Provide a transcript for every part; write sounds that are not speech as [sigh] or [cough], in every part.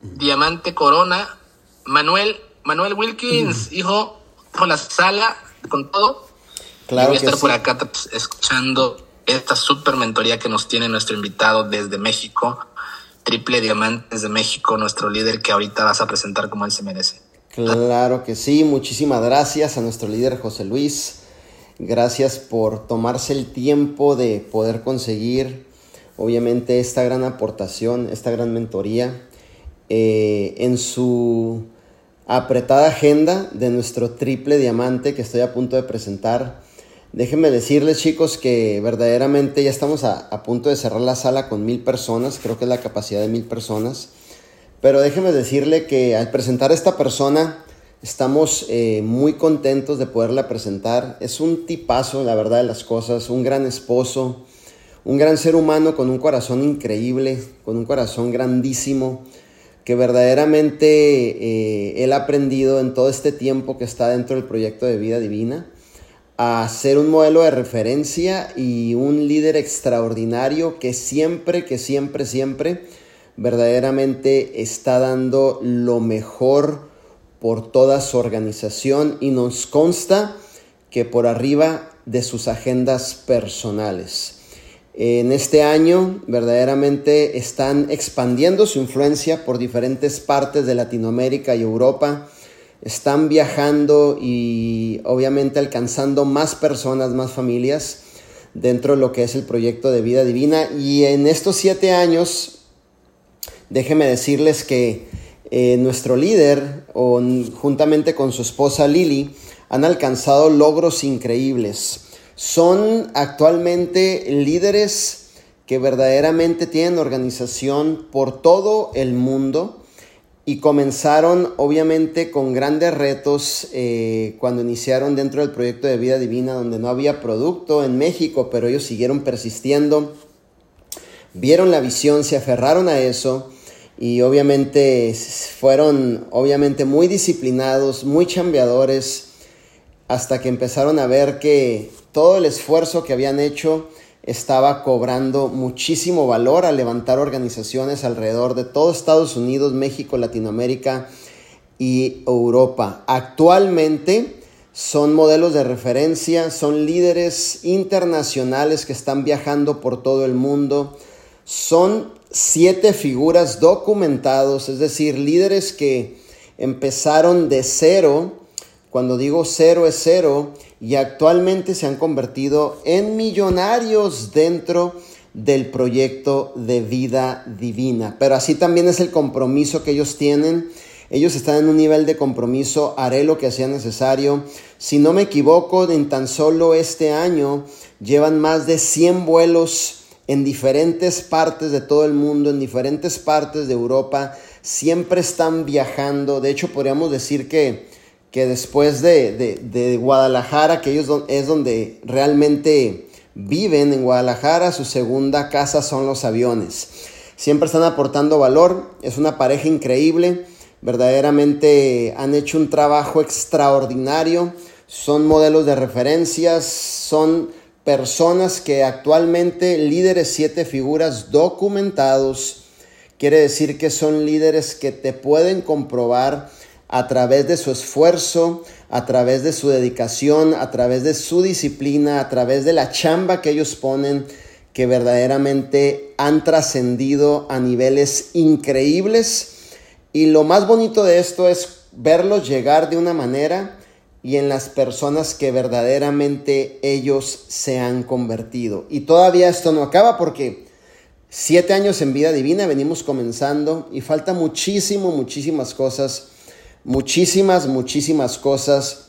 diamante corona, Manuel, Manuel Wilkins, hijo, con la sala, con todo. Claro voy a estar por acá pues, escuchando esta super mentoría que nos tiene nuestro invitado desde México, Triple Diamante desde México, nuestro líder que ahorita vas a presentar como él se merece. Claro que sí, muchísimas gracias a nuestro líder José Luis. Gracias por tomarse el tiempo de poder conseguir, obviamente, esta gran aportación, esta gran mentoría eh, en su apretada agenda de nuestro triple diamante que estoy a punto de presentar. Déjenme decirles chicos que verdaderamente ya estamos a, punto de cerrar la sala con mil personas, creo que es la capacidad de mil personas. Pero déjeme decirle que al presentar a esta persona estamos eh, muy contentos de poderla presentar. Es un tipazo, la verdad de las cosas, un gran esposo, un gran ser humano con un corazón increíble, con un corazón grandísimo, que verdaderamente eh, él ha aprendido en todo este tiempo que está dentro del proyecto de vida divina a ser un modelo de referencia y un líder extraordinario que siempre, que siempre, siempre verdaderamente está dando lo mejor por toda su organización y nos consta que por arriba de sus agendas personales. En este año verdaderamente están expandiendo su influencia por diferentes partes de Latinoamérica y Europa. Están viajando y obviamente alcanzando más personas, más familias dentro de lo que es el proyecto de vida divina. Y en estos siete años, déjenme decirles que eh, nuestro líder, o, juntamente con su esposa Lili, han alcanzado logros increíbles. Son actualmente líderes que verdaderamente tienen organización por todo el mundo y comenzaron obviamente con grandes retos eh, cuando iniciaron dentro del proyecto de vida divina donde no había producto en México, pero ellos siguieron persistiendo, vieron la visión, se aferraron a eso y obviamente fueron obviamente muy disciplinados, muy chambeadores, hasta que empezaron a ver que todo el esfuerzo que habían hecho estaba cobrando muchísimo valor al levantar organizaciones alrededor de todo Estados Unidos, México, Latinoamérica y Europa. Actualmente son modelos de referencia, son líderes internacionales que están viajando por todo el mundo, son siete figuras documentados, es decir, líderes que empezaron de cero, cuando digo cero es cero, y actualmente se han convertido en millonarios dentro del proyecto de vida divina. Pero así también es el compromiso que ellos tienen. Ellos están en un nivel de compromiso, haré lo que sea necesario. Si no me equivoco, en tan solo este año llevan más de 100 vuelos en diferentes partes de todo el mundo, en diferentes partes de Europa. Siempre están viajando. De hecho, podríamos decir que que después de, de, de, Guadalajara, que ellos es donde realmente viven en Guadalajara, su segunda casa son los aviones. Siempre están aportando valor, es una pareja increíble, verdaderamente han hecho un trabajo extraordinario, son modelos de referencias, son personas que actualmente líderes siete figuras documentados, quiere decir que son líderes que te pueden comprobar a través de su esfuerzo, a través de su dedicación, a través de su disciplina, a través de la chamba que ellos ponen, que verdaderamente han trascendido a niveles increíbles. Y lo más bonito de esto es verlos llegar de una manera y en las personas que verdaderamente ellos se han convertido. Y todavía esto no acaba porque siete años en vida divina venimos comenzando y falta muchísimo, muchísimas cosas muchísimas, muchísimas cosas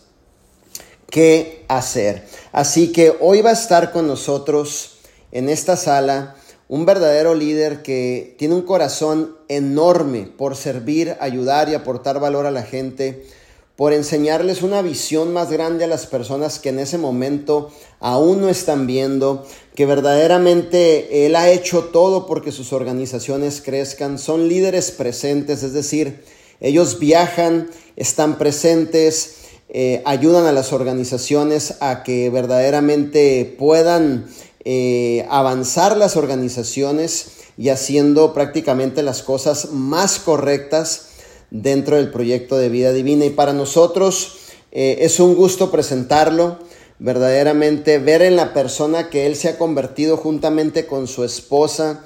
que hacer. Así que hoy va a estar con nosotros en esta sala un verdadero líder que tiene un corazón enorme por servir, ayudar y aportar valor a la gente, por enseñarles una visión más grande a las personas que en ese momento aún no están viendo, que verdaderamente él ha hecho todo porque sus organizaciones crezcan, son líderes presentes, es decir, ellos viajan, están presentes, eh, ayudan a las organizaciones a que verdaderamente puedan eh, avanzar las organizaciones y haciendo prácticamente las cosas más correctas dentro del proyecto de vida divina. Y para nosotros eh, es un gusto presentarlo, verdaderamente ver en la persona que él se ha convertido juntamente con su esposa,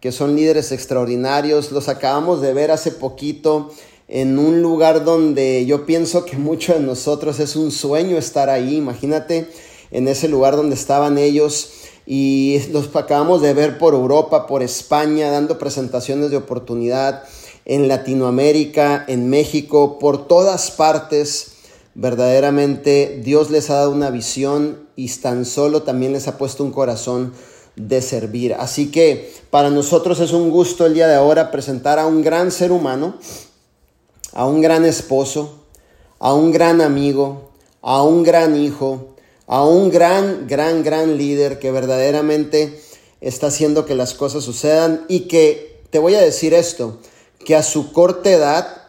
que son líderes extraordinarios. Los acabamos de ver hace poquito en un lugar donde yo pienso que muchos de nosotros es un sueño estar ahí. Imagínate en ese lugar donde estaban ellos y los acabamos de ver por Europa, por España, dando presentaciones de oportunidad en Latinoamérica, en México, por todas partes. Verdaderamente Dios les ha dado una visión y tan solo también les ha puesto un corazón de servir. Así que para nosotros es un gusto el día de ahora presentar a un gran ser humano a un gran esposo, a un gran amigo, a un gran hijo, a un gran, gran, gran líder que verdaderamente está haciendo que las cosas sucedan. Y que, te voy a decir esto, que a su corta edad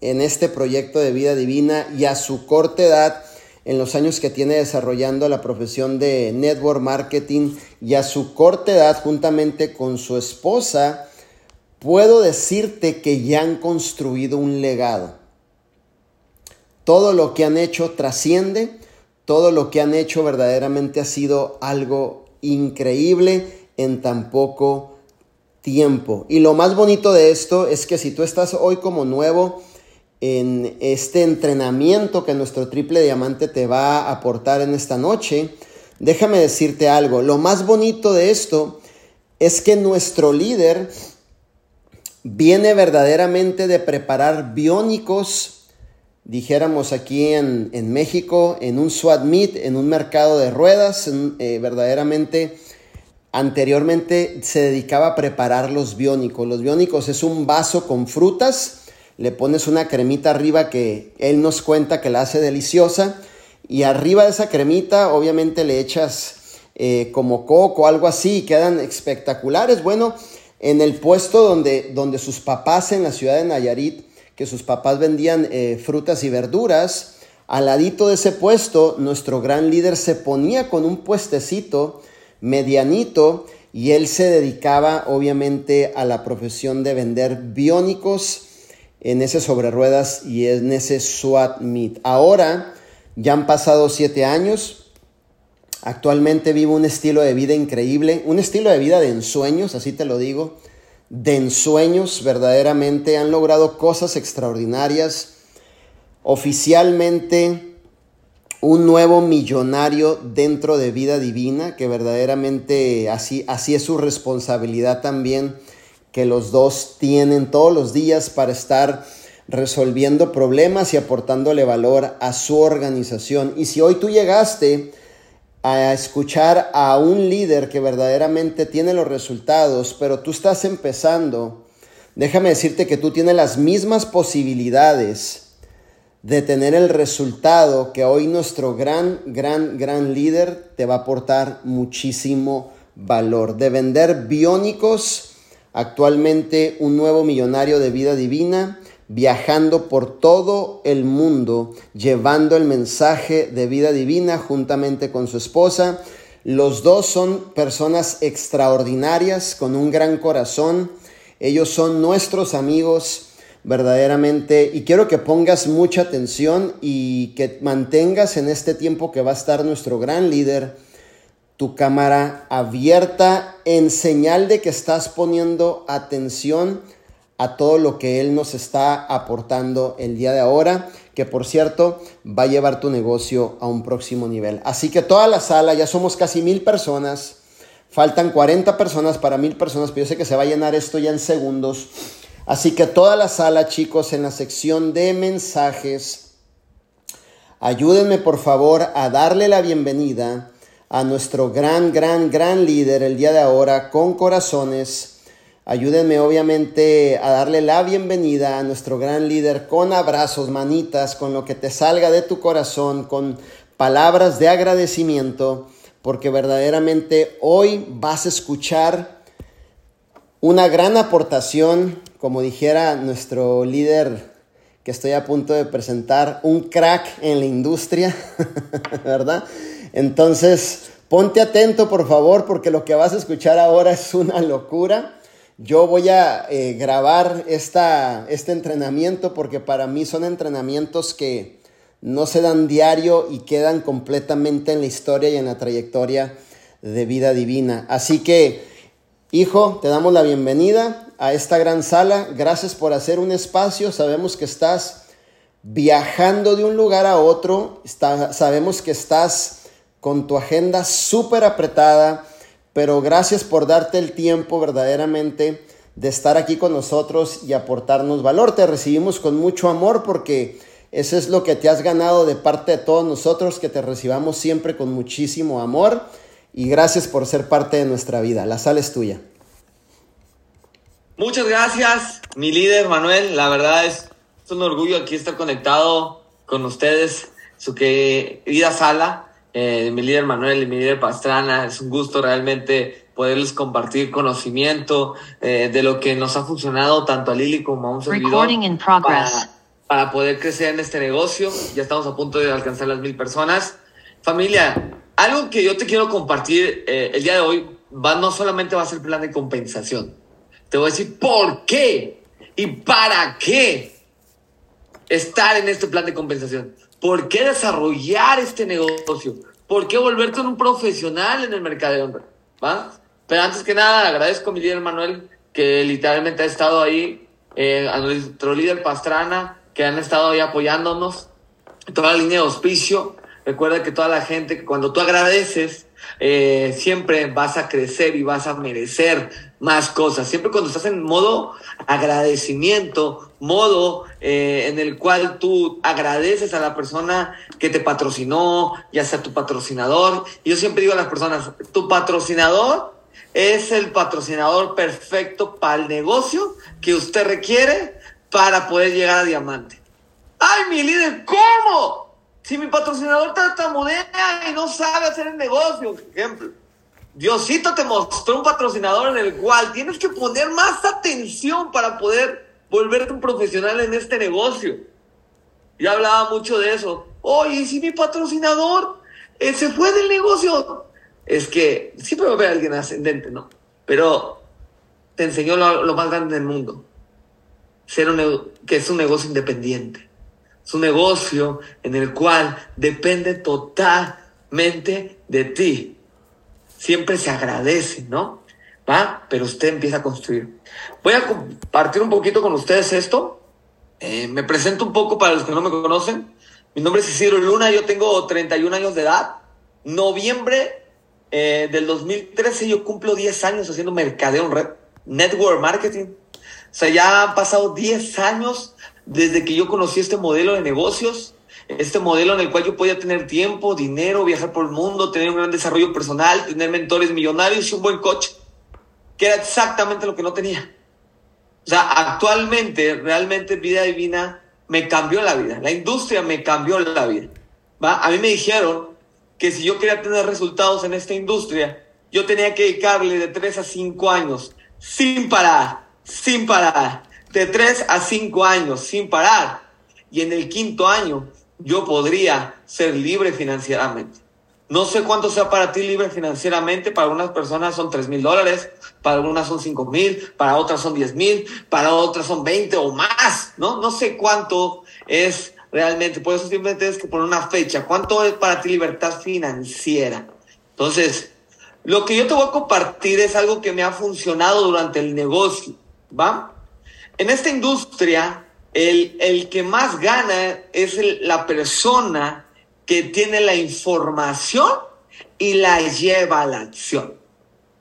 en este proyecto de vida divina y a su corta edad en los años que tiene desarrollando la profesión de network marketing y a su corta edad juntamente con su esposa, puedo decirte que ya han construido un legado. Todo lo que han hecho trasciende, todo lo que han hecho verdaderamente ha sido algo increíble en tan poco tiempo. Y lo más bonito de esto es que si tú estás hoy como nuevo en este entrenamiento que nuestro triple diamante te va a aportar en esta noche, déjame decirte algo. Lo más bonito de esto es que nuestro líder viene verdaderamente de preparar biónicos, dijéramos aquí en, México, en un SWAT meet, en un mercado de ruedas, eh, verdaderamente anteriormente se dedicaba a preparar los biónicos. Los biónicos es un vaso con frutas, le pones una cremita arriba que él nos cuenta que la hace deliciosa y arriba de esa cremita obviamente le echas eh, como coco, algo así, y quedan espectaculares. Bueno, en el puesto donde, donde sus papás en la ciudad de Nayarit, que sus papás vendían eh, frutas y verduras, al ladito de ese puesto, nuestro gran líder se ponía con un puestecito medianito y él se dedicaba obviamente a la profesión de vender biónicos en ese sobre ruedas y en ese SWAT. Ahora ya han pasado siete años, Actualmente vivo un estilo de vida increíble, un estilo de vida de ensueños, así te lo digo, de ensueños verdaderamente. Han logrado cosas extraordinarias. Oficialmente un nuevo millonario dentro de vida divina, que verdaderamente así, así es su responsabilidad también, que los dos tienen todos los días para estar resolviendo problemas y aportándole valor a su organización. Y si hoy tú llegaste a escuchar a un líder que verdaderamente tiene los resultados, pero tú estás empezando, déjame decirte que tú tienes las mismas posibilidades de tener el resultado que hoy nuestro gran, gran, gran líder te va a aportar muchísimo valor. De vender biónicos, actualmente un nuevo millonario de vida divina, viajando por todo el mundo, llevando el mensaje de vida divina juntamente con su esposa. Los dos son personas extraordinarias, con un gran corazón. Ellos son nuestros amigos verdaderamente y quiero que pongas mucha atención y que mantengas en este tiempo que va a estar nuestro gran líder tu cámara abierta en señal de que estás poniendo atención a todo lo que Él nos está aportando el día de ahora, que por cierto va a llevar tu negocio a un próximo nivel. Así que toda la sala, ya somos casi mil personas, faltan 40 personas para mil personas, pero yo sé que se va a llenar esto ya en segundos. Así que toda la sala, chicos, en la sección de mensajes, ayúdenme por favor a darle la bienvenida a nuestro gran, gran, gran líder el día de ahora con corazones Ayúdenme obviamente a darle la bienvenida a nuestro gran líder con abrazos, manitas, con lo que te salga de tu corazón, con palabras de agradecimiento, porque verdaderamente hoy vas a escuchar una gran aportación, como dijera nuestro líder que estoy a punto de presentar, un crack en la industria, [laughs] ¿verdad? Entonces, ponte atento por favor, porque lo que vas a escuchar ahora es una locura yo voy a eh, grabar esta, este entrenamiento porque para mí son entrenamientos que no se dan diario y quedan completamente en la historia y en la trayectoria de vida divina. Así que, hijo, te damos la bienvenida a esta gran sala. Gracias por hacer un espacio. Sabemos que estás viajando de un lugar a otro. sabemos que estás con tu agenda súper apretada pero gracias por darte el tiempo verdaderamente de estar aquí con nosotros y aportarnos valor. Te recibimos con mucho amor porque eso es lo que te has ganado de parte de todos nosotros, que te recibamos siempre con muchísimo amor y gracias por ser parte de nuestra vida. La sala es tuya. Muchas gracias, mi líder Manuel. La verdad es, un orgullo aquí estar conectado con ustedes, su querida sala eh, mi líder Manuel y mi líder Pastrana. Es un gusto realmente poderles compartir conocimiento eh, de lo que nos ha funcionado tanto a Lili como a un servidor para, para, poder crecer en este negocio. Ya estamos a punto de alcanzar las mil personas. Familia, algo que yo te quiero compartir eh, el día de hoy va, no solamente va a ser plan de compensación. Te voy a decir por qué y para qué estar en este plan de compensación. ¿Por qué desarrollar este negocio? ¿Por qué volverte un profesional en el mercadeo? ¿Va? Pero antes que nada, agradezco a mi líder Manuel, que literalmente ha estado ahí, eh, a nuestro líder Pastrana, que han estado ahí apoyándonos, toda la línea de auspicio. Recuerda que toda la gente, cuando tú agradeces, eh, siempre vas a crecer y vas a merecer más cosas. Siempre cuando estás en modo agradecimiento, modo eh, en el cual tú agradeces a la persona que te patrocinó, ya sea tu patrocinador. Yo siempre digo a las personas, tu patrocinador es el patrocinador perfecto para el negocio que usted requiere para poder llegar a diamante. ¡Ay, mi líder! ¿Cómo? Si mi patrocinador está moneda y no sabe hacer el negocio, ejemplo. Diosito te mostró un patrocinador en el cual tienes que poner más atención para poder volverte un profesional en este negocio. Yo hablaba mucho de eso. Oye, si mi patrocinador eh, se fue del negocio? Es que siempre va a haber alguien ascendente, ¿no? Pero te enseñó lo, más grande del mundo. Que es un negocio independiente. Es un negocio en el cual depende totalmente de ti. Siempre se agradece, ¿no? ¿Va? Pero usted empieza a construir. Voy a compartir un poquito con ustedes esto. Eh, me presento un poco para los que no me conocen. Mi nombre es Isidro Luna, yo tengo 31 años de edad. Noviembre eh, del 2013 yo cumplo 10 años haciendo mercadeo en red, network marketing. O sea, ya han pasado 10 años desde que yo conocí este modelo de negocios, este modelo en el cual yo podía tener tiempo, dinero, viajar por el mundo, tener un gran desarrollo personal, tener mentores millonarios y un buen coche, que era exactamente lo que no tenía. O sea, actualmente, realmente Vida Divina me cambió la vida. La industria me cambió la vida. ¿va? A mí me dijeron que si yo quería tener resultados en esta industria, yo tenía que dedicarle de 3 a 5 años, sin parar, sin parar. De 3 a 5 años, sin parar. Y en el quinto año, yo podría ser libre financieramente. No sé cuánto sea para ti libre financieramente. Para algunas personas son 3 mil dólares, para algunas son 5 mil, para otras son 10 mil, para otras son 20 o más, ¿no? No sé cuánto es realmente. Por eso simplemente tienes que poner una fecha. ¿Cuánto es para ti libertad financiera? Entonces, lo que yo te voy a compartir es algo que me ha funcionado durante el negocio, ¿va? En esta industria, el, el que más gana es la persona que tiene la información y la lleva a la acción.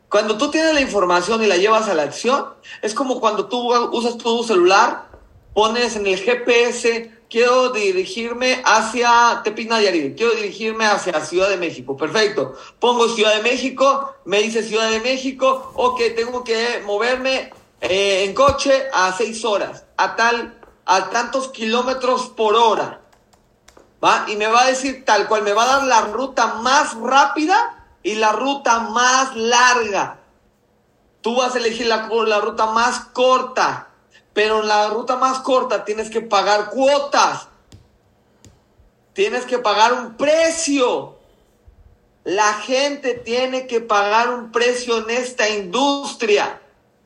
Cuando tú tienes la información y la llevas a la acción, es como cuando tú usas tu celular, pones en el GPS, quiero dirigirme hacia Tepina Nayarit, quiero dirigirme hacia Ciudad de México. Perfecto. Pongo Ciudad de México, me dice Ciudad de México, ok, tengo que moverme eh, en coche a seis horas, a tal, a tantos kilómetros por hora. Y me va a decir tal cual, me va a dar la ruta más rápida y la ruta más larga. Tú vas a elegir la, la ruta más corta, pero en la ruta más corta tienes que pagar cuotas. Tienes que pagar un precio. La gente tiene que pagar un precio en esta industria.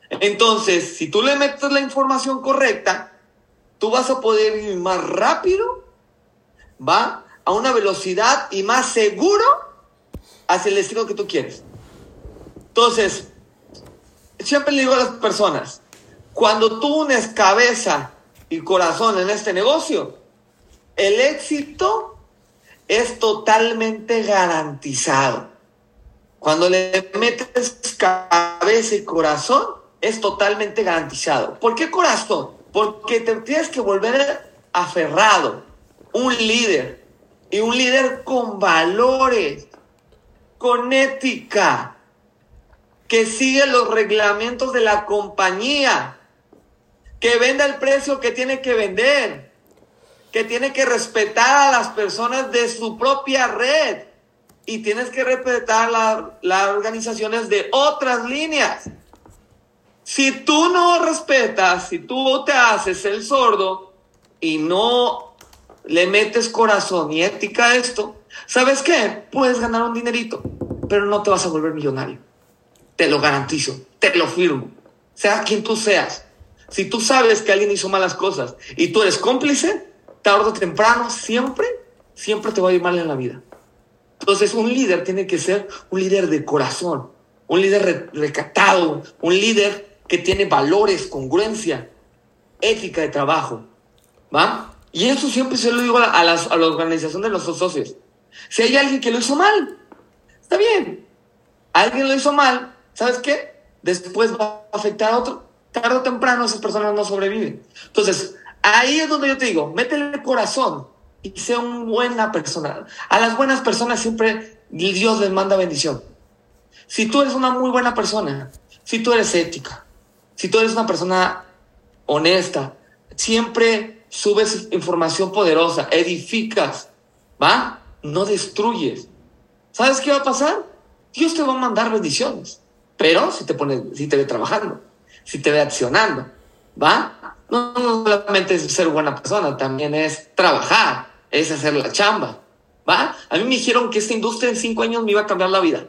Entonces, si tú le metes la información correcta, tú vas a poder ir más rápido, va a una velocidad y más seguro hacia el destino que tú quieres. Entonces, siempre le digo a las personas, cuando tú unes cabeza y corazón en este negocio, el éxito es totalmente garantizado. Cuando le metes cabeza y corazón, es totalmente garantizado. ¿Por qué corazón? Porque te tienes que volver aferrado, un líder, y un líder con valores, con ética, que sigue los reglamentos de la compañía, que venda el precio que tiene que vender, que tiene que respetar a las personas de su propia red y tienes que respetar las organizaciones de otras líneas. Si tú no respetas, si tú te haces el sordo y no le metes corazón y ética a esto, ¿sabes qué? Puedes ganar un dinerito, pero no te vas a volver millonario. Te lo garantizo, te lo firmo. Sea quien tú seas. Si tú sabes que alguien hizo malas cosas y tú eres cómplice, tarde o temprano, siempre, siempre te va a ir mal en la vida. Entonces, un líder tiene que ser un líder de corazón, un líder recatado, un líder que tiene valores, congruencia, ética de trabajo. ¿Va? Y eso siempre se lo digo a, la organización de los socios. Si hay alguien que lo hizo mal, está bien. Alguien lo hizo mal, ¿sabes qué? Después va a afectar a otro. Tarde o temprano esas personas no sobreviven. Entonces, ahí es donde yo te digo, métele corazón y sea una buena persona. A las buenas personas siempre Dios les manda bendición. Si tú eres una muy buena persona, si tú eres ética, si tú eres una persona honesta, siempre subes información poderosa, edificas, ¿va? No destruyes. ¿Sabes qué va a pasar? Dios te va a mandar bendiciones. Pero si te pone, si te ve trabajando, si te ve accionando, ¿va? No, no solamente es ser buena persona, también es trabajar, es hacer la chamba, ¿va? A mí me dijeron que esta industria en cinco años me iba a cambiar la vida.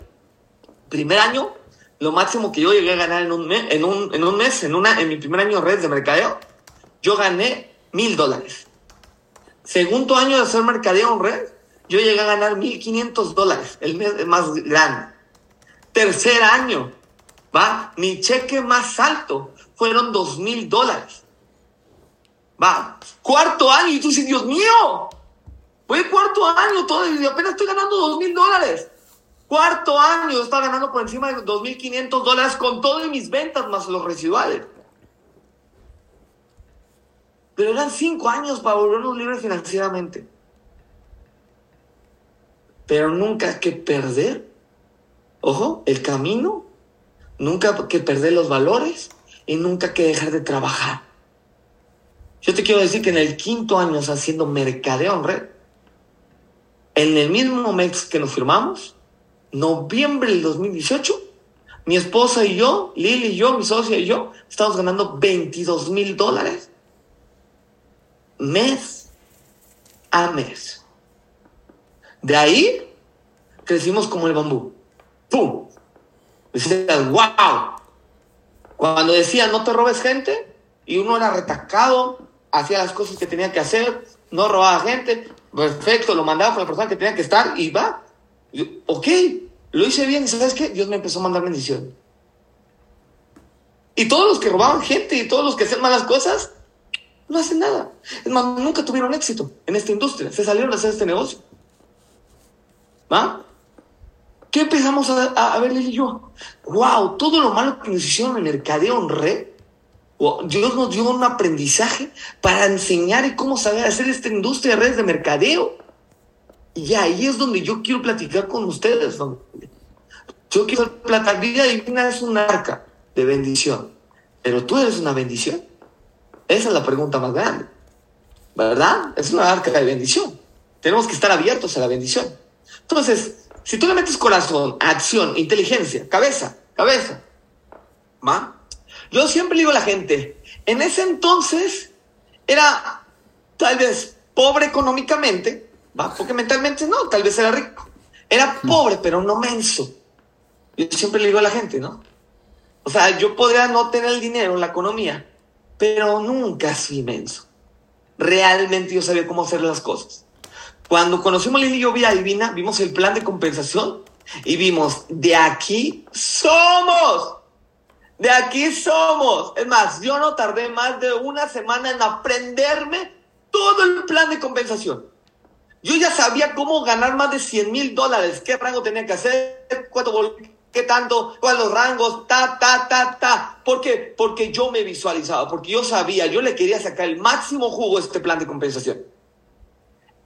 Primer año, lo máximo que yo llegué a ganar en un mes, en un, en un mes, en, una, en mi primer año redes de mercadeo, yo gané mil dólares. Segundo año de hacer mercadeo en red, yo llegué a ganar mil quinientos dólares, el mes más grande. Tercer año, ¿va? Mi cheque más alto fueron dos mil dólares. ¿Va? Cuarto año, y tú dices, Dios mío, fue cuarto año todavía, apenas estoy ganando dos mil dólares. Cuarto año, estaba ganando por encima de dos mil quinientos dólares con todas mis ventas más los residuales. Pero eran cinco años para volvernos libres financieramente. Pero nunca hay que perder, ojo, el camino, nunca hay que perder los valores y nunca hay que dejar de trabajar. Yo te quiero decir que en el quinto año haciendo mercadeo en red, en el mismo mes que nos firmamos, noviembre del 2018, mi esposa y yo, Lili y yo, mi socia y yo, estamos ganando 22 mil dólares mes a mes. De ahí crecimos como el bambú. ¡Pum! Decías, wow. Cuando decía no te robes gente, y uno era retacado, hacía las cosas que tenía que hacer, no robaba gente, Perfecto, lo mandaba con la persona que tenía que estar y va. Ok, lo hice bien y ¿sabes qué? Dios me empezó a mandar bendición. Y todos los que robaban gente y todos los que hacían malas cosas, no hacen nada. Es más, nunca tuvieron éxito en esta industria. Se salieron a hacer este negocio. ¿Va? ¿Qué empezamos a, ver él y yo? ¡Wow! Todo lo malo que nos hicieron en mercadeo en red Dios nos dio un aprendizaje para enseñar cómo saber hacer esta industria de redes de mercadeo. Y ahí es donde yo quiero platicar con ustedes. Yo quiero platicar. La vida divina es un arca de bendición. Pero tú eres una bendición. Esa es la pregunta más grande. ¿Verdad? Es una arca de bendición. Tenemos que estar abiertos a la bendición. Entonces, si tú le metes corazón, acción, inteligencia, cabeza, cabeza, ¿va? Yo siempre digo a la gente, en ese entonces era tal vez pobre económicamente, ¿va? porque mentalmente no, tal vez era rico. Era pobre, pero no menso. Yo siempre le digo a la gente, ¿no? O sea, yo podría no tener el dinero, la economía, pero nunca soy inmenso. Realmente yo sabía cómo hacer las cosas. Cuando conocimos Lili y yo Vida Divina, vimos el plan de compensación y vimos, de aquí somos. De aquí somos. Es más, yo no tardé más de una semana en aprenderme todo el plan de compensación. Yo ya sabía cómo ganar más de 100 mil dólares, qué rango tenía que hacer, cuánto qué tanto, cuáles los rangos, ta, ta, ta, ta. ¿Por qué? Porque yo me visualizaba, porque yo sabía, yo le quería sacar el máximo jugo a este plan de compensación.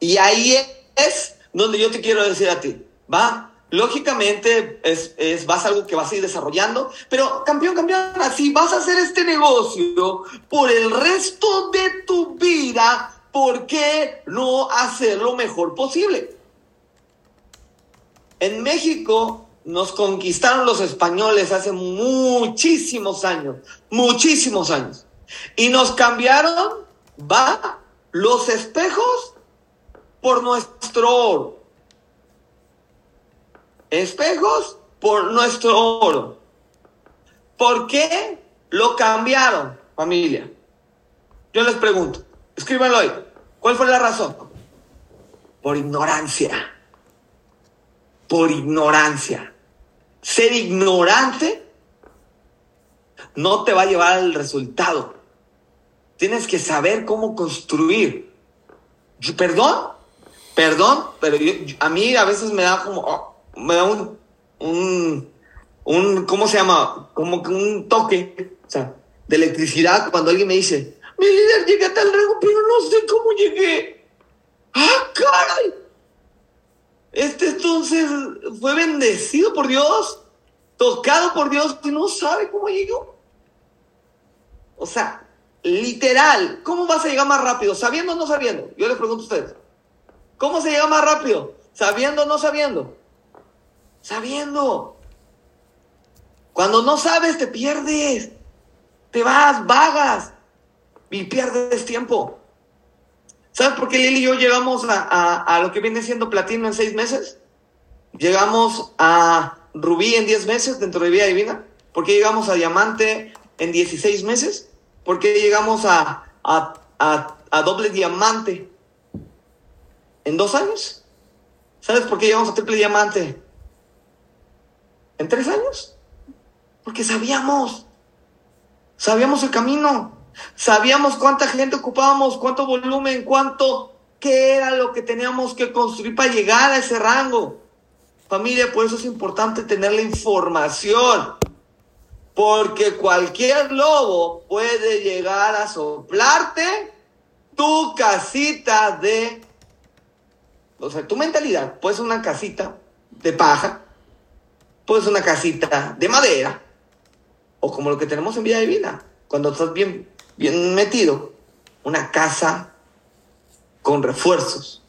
Y ahí es donde yo te quiero decir a ti, ¿va? Lógicamente es, es, vas a algo que vas a ir desarrollando, pero campeón, campeón, si vas a hacer este negocio por el resto de tu vida, ¿por qué no hacer lo mejor posible? En México nos conquistaron los españoles hace muchísimos años, muchísimos años, y nos cambiaron, va, los espejos por nuestro oro espejos por nuestro oro. ¿Por qué lo cambiaron, familia? Yo les pregunto, escríbanlo ahí. ¿Cuál fue la razón? Por ignorancia. Por ignorancia. Ser ignorante no te va a llevar al resultado. Tienes que saber cómo construir. Perdón, perdón, pero a mí a veces me da como, oh, me da un, un, un, ¿cómo se llama? Como un toque, de electricidad cuando alguien me dice, mi líder, llegué a tal rango, pero no sé cómo llegué. ¡Ah, caray! Este entonces fue bendecido por Dios, tocado por Dios, y no sabe cómo llegó. O sea, literal, ¿cómo vas a llegar más rápido? ¿Sabiendo o no sabiendo? Yo les pregunto a ustedes. ¿Cómo se llega más rápido? ¿Sabiendo o no sabiendo? sabiendo. Cuando no sabes, te pierdes. Te vas, vagas y pierdes tiempo. ¿Sabes por qué Lili y yo llegamos a, lo que viene siendo platino en seis meses? Llegamos a rubí en diez meses dentro de Vida Divina. ¿Por qué llegamos a diamante en 16 meses? ¿Por qué llegamos a, a, a doble diamante en dos años? ¿Sabes por qué llegamos a triple diamante ¿En tres años? Porque sabíamos. Sabíamos el camino. Sabíamos cuánta gente ocupábamos, cuánto volumen, cuánto, qué era lo que teníamos que construir para llegar a ese rango. Familia, por eso es importante tener la información. Porque cualquier lobo puede llegar a soplarte tu casita de... O sea, tu mentalidad puede ser una casita de paja pues una casita de madera, o como lo que tenemos en vida divina, cuando estás bien, bien metido, una casa con refuerzos,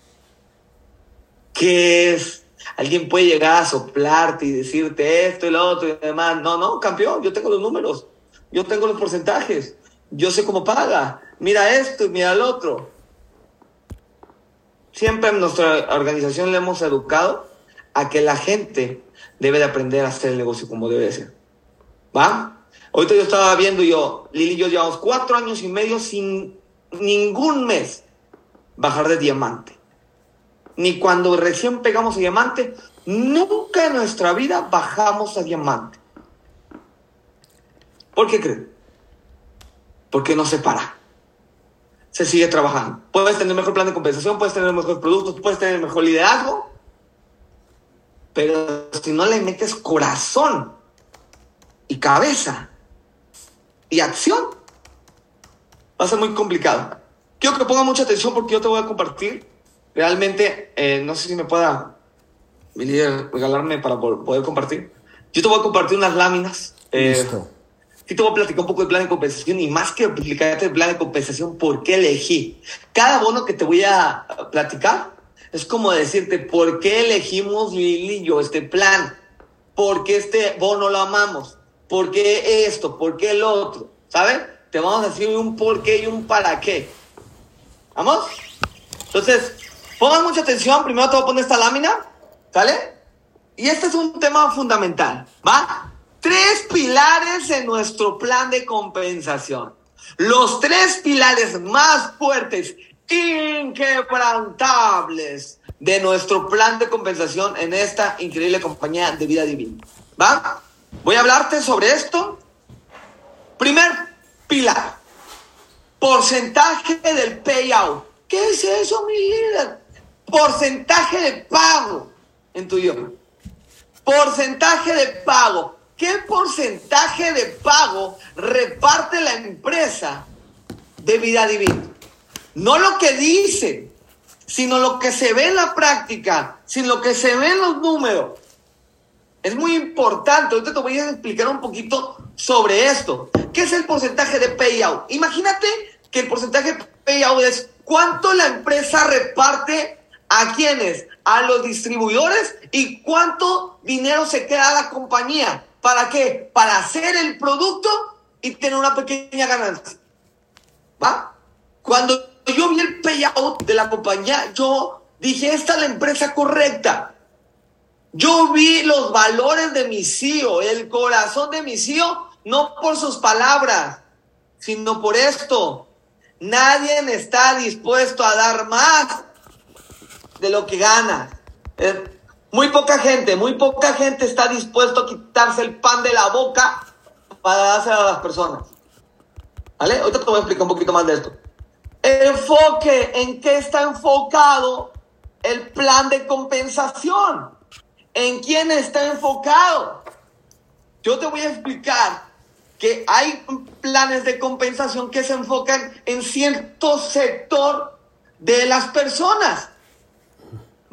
que es, alguien puede llegar a soplarte y decirte esto y lo otro y demás, no, no, campeón, yo tengo los números, yo tengo los porcentajes, yo sé cómo paga, mira esto y mira el otro. Siempre en nuestra organización le hemos educado a que la gente debe de aprender a hacer el negocio como debe de ser. ¿Va? Ahorita yo estaba viendo yo, Lili y yo llevamos cuatro años y medio sin ningún mes bajar de diamante. Ni cuando recién pegamos a diamante, nunca en nuestra vida bajamos a diamante. ¿Por qué creen? Porque no se para. Se sigue trabajando. Puedes tener mejor plan de compensación, puedes tener mejores productos, puedes tener mejor liderazgo, pero si no le metes corazón y cabeza y acción, va a ser muy complicado. Quiero que ponga mucha atención porque yo te voy a compartir. Realmente, eh, no sé si me pueda regalarme para poder compartir. Yo te voy a compartir unas láminas. Eh, Listo. Sí te voy a platicar un poco del plan de compensación y más que explicarte el plan de compensación, ¿por qué elegí? Cada bono que te voy a platicar es como decirte, ¿por qué elegimos Lili y yo este plan? ¿Por qué este bono lo amamos? ¿Por qué esto? ¿Por qué el otro? ¿Sabes? Te vamos a decir un por qué y un para qué. ¿Vamos? Entonces, pongan mucha atención. Primero te voy a poner esta lámina. ¿Sale? Y este es un tema fundamental. ¿Va? tres pilares en nuestro plan de compensación. Los tres pilares más fuertes, inquebrantables de nuestro plan de compensación en esta increíble compañía de vida divina. ¿Va? Voy a hablarte sobre esto. Primer pilar, porcentaje del payout. ¿Qué es eso, mi líder? Porcentaje de pago en tu idioma. Porcentaje de pago. ¿Qué porcentaje de pago reparte la empresa de vida divina? No lo que dice, sino lo que se ve en la práctica, sino lo que se ve en los números. Es muy importante. Ahorita te voy a explicar un poquito sobre esto. ¿Qué es el porcentaje de payout? Imagínate que el porcentaje de payout es cuánto la empresa reparte a quienes, a los distribuidores y cuánto dinero se queda a la compañía. ¿Para qué? Para hacer el producto y tener una pequeña ganancia. ¿Va? Cuando yo vi el payout de la compañía, yo dije, esta es la empresa correcta. Yo vi los valores de mi CEO, el corazón de mi CEO, no por sus palabras, sino por esto. Nadie está dispuesto a dar más de lo que gana. Eh, muy poca gente, muy poca gente está dispuesto a quitarse el pan de la boca para dárselo a las personas. ¿Vale? Ahorita te voy a explicar un poquito más de esto. Enfoque, ¿en qué está enfocado el plan de compensación? ¿En quién está enfocado? Yo te voy a explicar que hay planes de compensación que se enfocan en cierto sector de las personas.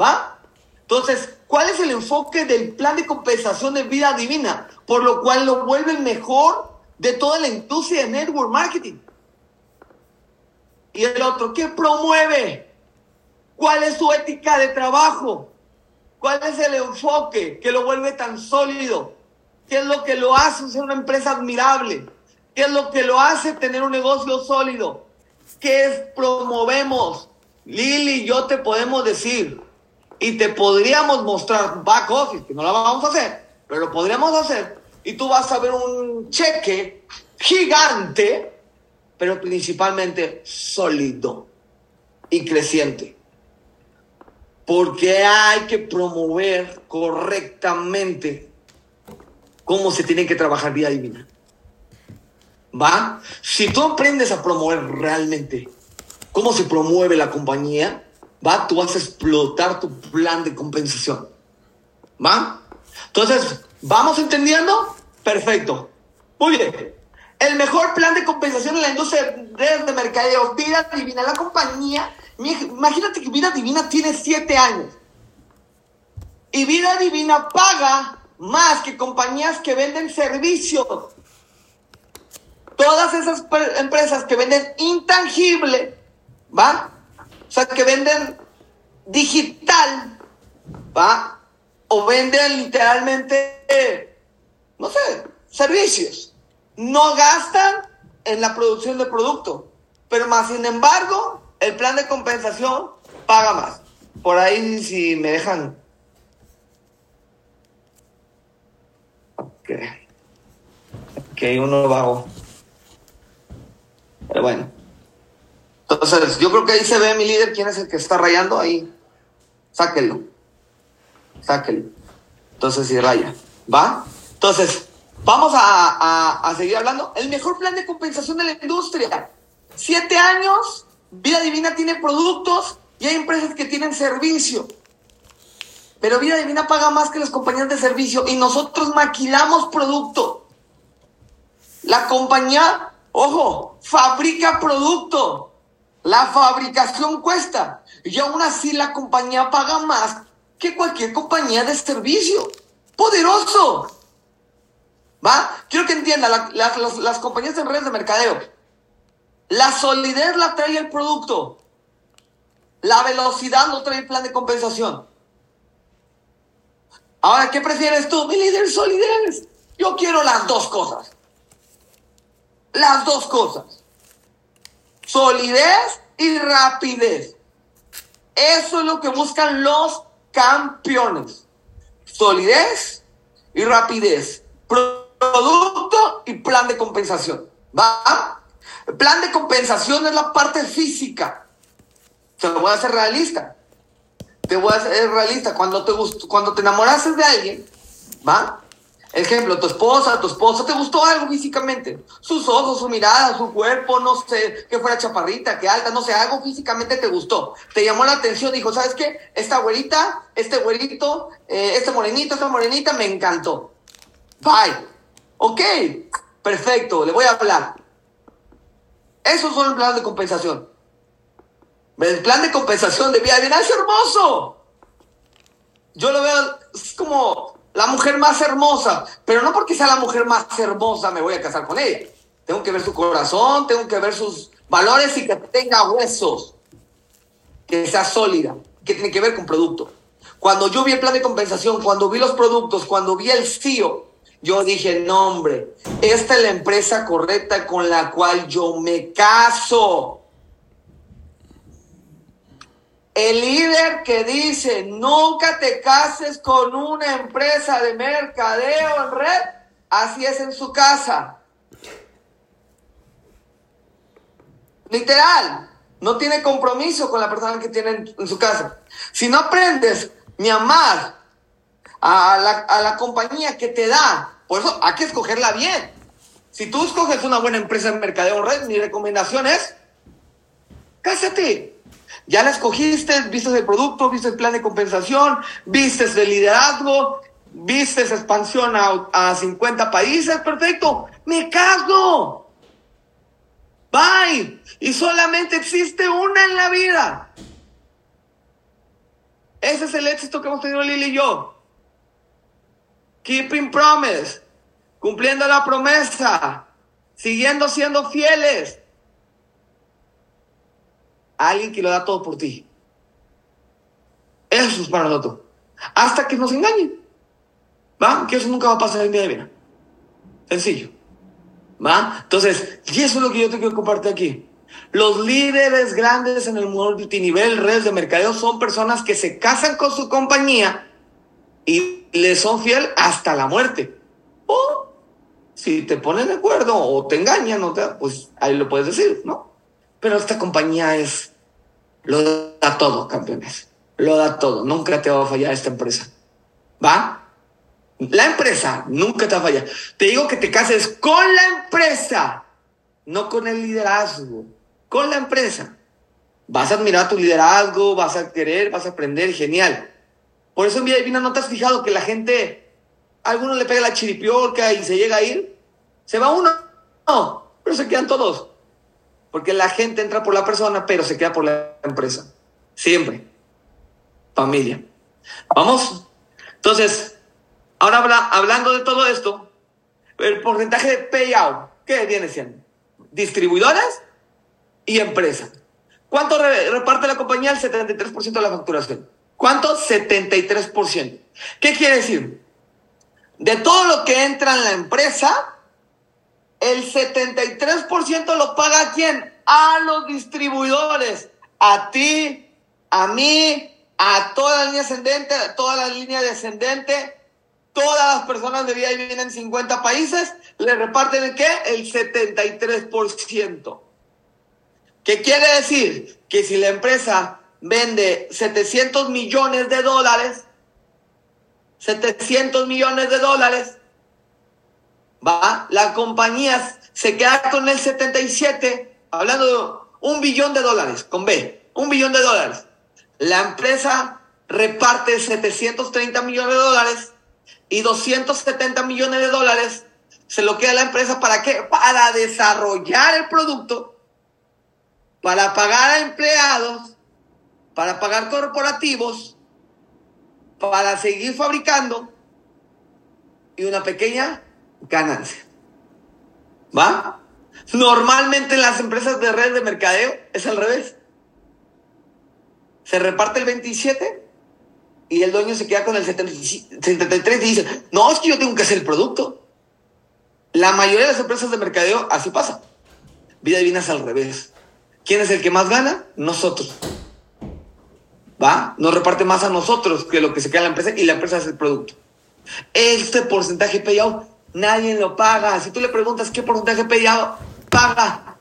¿Va? Entonces, ¿cuál es el enfoque del plan de compensación de vida divina? Por lo cual lo vuelve el mejor de toda la industria de network marketing. Y el otro, ¿qué promueve? ¿Cuál es su ética de trabajo? ¿Cuál es el enfoque que lo vuelve tan sólido? ¿Qué es lo que lo hace ser una empresa admirable? ¿Qué es lo que lo hace tener un negocio sólido? ¿Qué es promovemos? Lili, yo te podemos decir y te podríamos mostrar back office, que no la vamos a hacer, pero lo podríamos hacer y tú vas a ver un cheque gigante, pero principalmente sólido y creciente. Porque hay que promover correctamente cómo se tiene que trabajar vida divina. ¿Va? Si tú aprendes a promover realmente cómo se promueve la compañía, ¿va? Tú vas a explotar tu plan de compensación. ¿Va? Entonces, ¿vamos entendiendo? Perfecto. Muy bien. El mejor plan de compensación en la industria de mercadeo, Vida Divina, la compañía. Imagínate que Vida Divina tiene siete años. Y Vida Divina paga más que compañías que venden servicios. Todas esas empresas que venden intangible, ¿va? O sea, que venden digital, ¿va? O venden literalmente, no sé, servicios. No gastan en la producción de producto, pero más sin embargo, el plan de compensación paga más. Por ahí si me dejan. Ok. Ok, uno vago. Pero bueno. Entonces, yo creo que ahí se ve mi líder, quién es el que está rayando ahí. Sáquenlo. Sáquenlo. Entonces, si raya. ¿Va? Entonces, vamos a, a, seguir hablando. El mejor plan de compensación de la industria. Siete años, Vida Divina tiene productos y hay empresas que tienen servicio. Pero Vida Divina paga más que las compañías de servicio y nosotros maquilamos producto. La compañía, ojo, fabrica producto. La fabricación cuesta y aún así la compañía paga más que cualquier compañía de servicio. Poderoso. ¿Va? Quiero que entiendan, las, compañías en redes de mercadeo, la solidez la trae el producto. La velocidad no trae el plan de compensación. Ahora, ¿qué prefieres tú? Mi líder, solidez. Yo quiero las dos cosas. Las dos cosas solidez y rapidez. Eso es lo que buscan los campeones. Solidez y rapidez. producto y plan de compensación. ¿Va? El plan de compensación es la parte física. Te voy a hacer realista. Te voy a hacer realista. Cuando te, cuando te enamoraste de alguien, ¿va? Ejemplo, tu esposa, tu esposa, ¿te gustó algo físicamente? Sus ojos, su mirada, su cuerpo, no sé, que fuera chaparrita, que alta, no sé, algo físicamente te gustó. Te llamó la atención, dijo, ¿sabes qué? Esta güerita, este güerito, eh, este morenito, esta morenita, me encantó. Bye. Ok, perfecto, le voy a hablar. Esos son el plan de compensación. El plan de compensación de vida es hermoso. Yo lo veo, como la mujer más hermosa, pero no porque sea la mujer más hermosa me voy a casar con ella. Tengo que ver su corazón, tengo que ver sus valores y que tenga huesos, que sea sólida, que tiene que ver con producto. Cuando yo vi el plan de compensación, cuando vi los productos, cuando vi el CIO, yo dije, no hombre, esta es la empresa correcta con la cual yo me caso. El líder que dice, nunca te cases con una empresa de mercadeo en red, así es en su casa. Literal, no tiene compromiso con la persona que tiene en, su casa. Si no aprendes ni amar a la, a la compañía que te da, por eso hay que escogerla bien. Si tú escoges una buena empresa de mercadeo red, mi recomendación es, cásate. Ya la escogiste, viste el producto, viste el plan de compensación, viste el liderazgo, viste expansión a, a 50 países, perfecto. Me caso. Bye. Y solamente existe una en la vida. Ese es el éxito que hemos tenido Lili y yo. Keeping promise. Cumpliendo la promesa. Siguiendo siendo fieles alguien que lo da todo por ti. Eso es para nosotros. Hasta que nos engañen. ¿Va? Que eso nunca va a pasar en mi vida. Sencillo. ¿Va? Entonces, y eso es lo que yo te quiero compartir aquí. Los líderes grandes en el multinivel, redes de mercadeo, son personas que se casan con su compañía y le son fiel hasta la muerte. O si te ponen de acuerdo o te engañan, pues ahí lo puedes decir, ¿no? Pero esta compañía es, lo da todo, campeones. Lo da todo. Nunca te va a fallar esta empresa. ¿Va? La empresa nunca te va a fallar. Te digo que te cases con la empresa, no con el liderazgo. Con la empresa. Vas a admirar tu liderazgo, vas a querer, vas a aprender, genial. Por eso en Vida Divina no te has fijado que la gente, a alguno le pega la chiripiorca y se llega a ir. Se va uno, no, pero se quedan todos. Porque la gente entra por la persona, pero se queda por la empresa. Siempre. Familia. Vamos. Entonces, ahora hablando de todo esto, el porcentaje de payout, ¿qué viene siendo? Distribuidoras y empresas. ¿Cuánto reparte la compañía? El 73% de la facturación. ¿Cuánto? 73%. ¿Qué quiere decir? De todo lo que entra en la empresa, el 73% lo paga quién? A los distribuidores. A ti, a mí, a toda la línea ascendente, a toda la línea descendente. Todas las personas de vida viven en 50 países. Le reparten el qué? El 73%. ¿Qué quiere decir? Que si la empresa vende 700 millones de dólares, 700 millones de dólares, ¿va? La compañía se queda con el 77, hablando de un billón de dólares, con B, un billón de dólares. La empresa reparte 730 millones de dólares y 270 millones de dólares se lo queda la empresa para qué? Para desarrollar el producto, para pagar a empleados, para pagar corporativos, para seguir fabricando y una pequeña ganancia. ¿Va? Normalmente en las empresas de red de mercadeo es al revés. Se reparte el 27 y el dueño se queda con el 73 y dice, no, es que yo tengo que hacer el producto. La mayoría de las empresas de mercadeo así pasa. Vida divina es al revés. ¿Quién es el que más gana? Nosotros. ¿Va? Nos reparte más a nosotros que lo que se queda en la empresa y la empresa es el producto. Este porcentaje payout nadie lo paga. Si tú le preguntas qué porcentaje pedía, paga.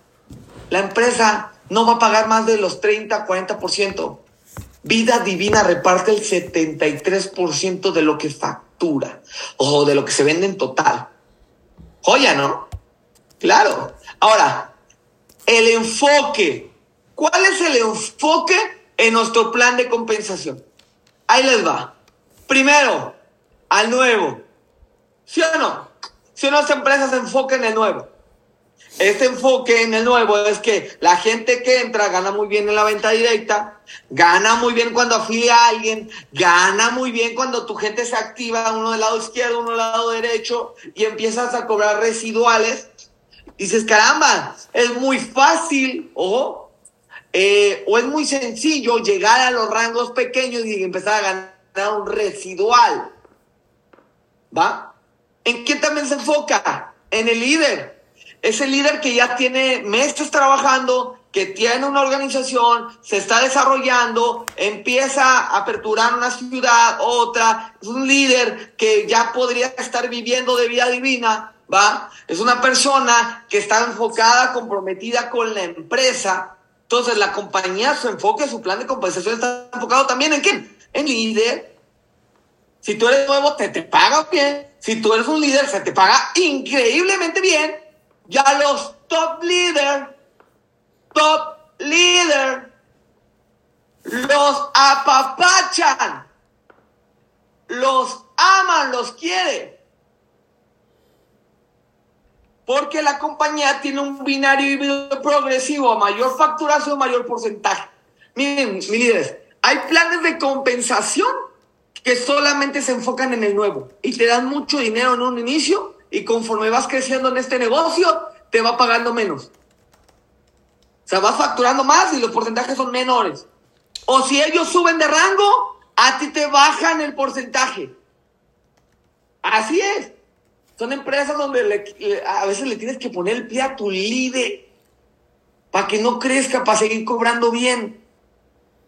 La empresa no va a pagar más de los 30, 40%. Vida Divina reparte el 73% de lo que factura o de lo que se vende en total. Joya, ¿no? Claro. Ahora, el enfoque. ¿Cuál es el enfoque en nuestro plan de compensación? Ahí les va. Primero, al nuevo. ¿Sí o no? Si una empresa se enfoca en el nuevo. Este enfoque en el nuevo es que la gente que entra gana muy bien en la venta directa, gana muy bien cuando afilia a alguien, gana muy bien cuando tu gente se activa, uno del lado izquierdo, uno del lado derecho, y empiezas a cobrar residuales. Dices, caramba, es muy fácil, o eh, o es muy sencillo llegar a los rangos pequeños y empezar a ganar un residual. ¿Va? ¿En qué también se enfoca? En el líder ese líder que ya tiene meses trabajando, que tiene una organización, se está desarrollando, empieza a aperturar una ciudad, otra, es un líder que ya podría estar viviendo de vida divina, ¿va? Es una persona que está enfocada, comprometida con la empresa. Entonces la compañía, su enfoque, su plan de compensación está enfocado también en quién? En líder. Si tú eres nuevo, te, te paga bien. Si tú eres un líder, se te paga increíblemente bien ya los top líder, top líder, los apapachan, los aman, los quiere. Porque la compañía tiene un binario progresivo, a mayor facturación, mayor porcentaje. Miren, mis líderes, hay planes de compensación que solamente se enfocan en el nuevo y te dan mucho dinero en un inicio y conforme vas creciendo en este negocio, te va pagando menos. O sea, vas facturando más y los porcentajes son menores. O si ellos suben de rango, a ti te bajan el porcentaje. Así es. Son empresas donde a veces le tienes que poner el pie a tu líder para que no crezca, para seguir cobrando bien.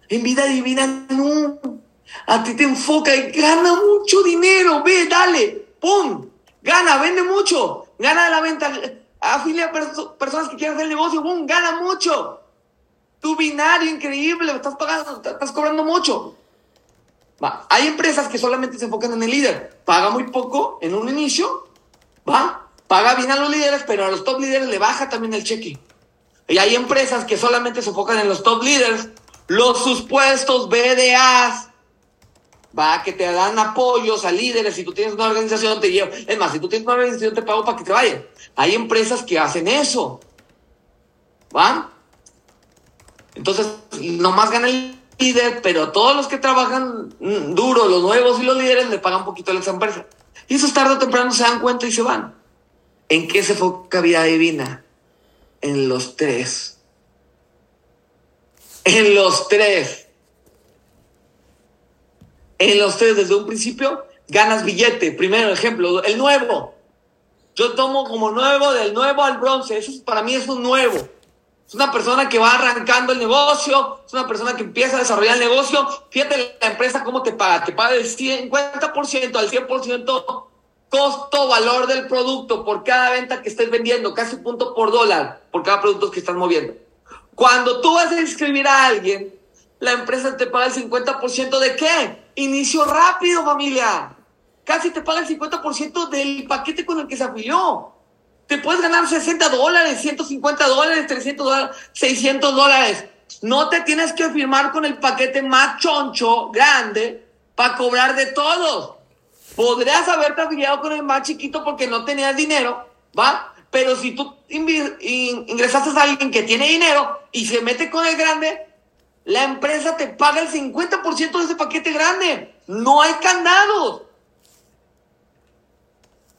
En vida divina, no. A ti te enfoca y gana mucho dinero. Ve, dale, ¡pum! Gana, vende mucho, gana de la venta, afilia a personas que quieren hacer el negocio, ¡boom! Gana mucho. Tu binario increíble, estás pagando, estás cobrando mucho. Va. Hay empresas que solamente se enfocan en el líder, paga muy poco en un inicio, va, paga bien a los líderes, pero a los top líderes le baja también el cheque. Y hay empresas que solamente se enfocan en los top líderes, los supuestos BDAs, va, que te dan apoyos a líderes, si tú tienes una organización te llevo, es más, si tú tienes una organización te pago para que te vayan. Hay empresas que hacen eso, ¿va? Entonces, nomás gana el líder, pero todos los que trabajan mm, duro, los nuevos y los líderes, le pagan poquito a empresa. Y eso tarde o temprano se dan cuenta y se van. ¿En qué se enfoca vida divina? En los tres. En los tres en los tres desde un principio, ganas billete. Primero ejemplo, el nuevo. Yo tomo como nuevo del nuevo al bronce. Eso para mí es un nuevo. Es una persona que va arrancando el negocio, es una persona que empieza a desarrollar el negocio. Fíjate la empresa cómo te paga. Te paga del 50% al 100% costo, valor del producto por cada venta que estés vendiendo, casi punto por dólar por cada producto que estás moviendo. Cuando tú vas a inscribir a alguien, la empresa te paga el 50% de qué? Inicio rápido, familia. Casi te paga el 50% del paquete con el que se afilió. Te puedes ganar 60 dólares, 150 dólares, 300 dólares, 600 dólares. No te tienes que firmar con el paquete más choncho, grande, para cobrar de todos. Podrías haberte afiliado con el más chiquito porque no tenías dinero, ¿va? Pero si tú ingresaste a alguien que tiene dinero y se mete con el grande, la empresa te paga el 50% de ese paquete grande. No hay candados.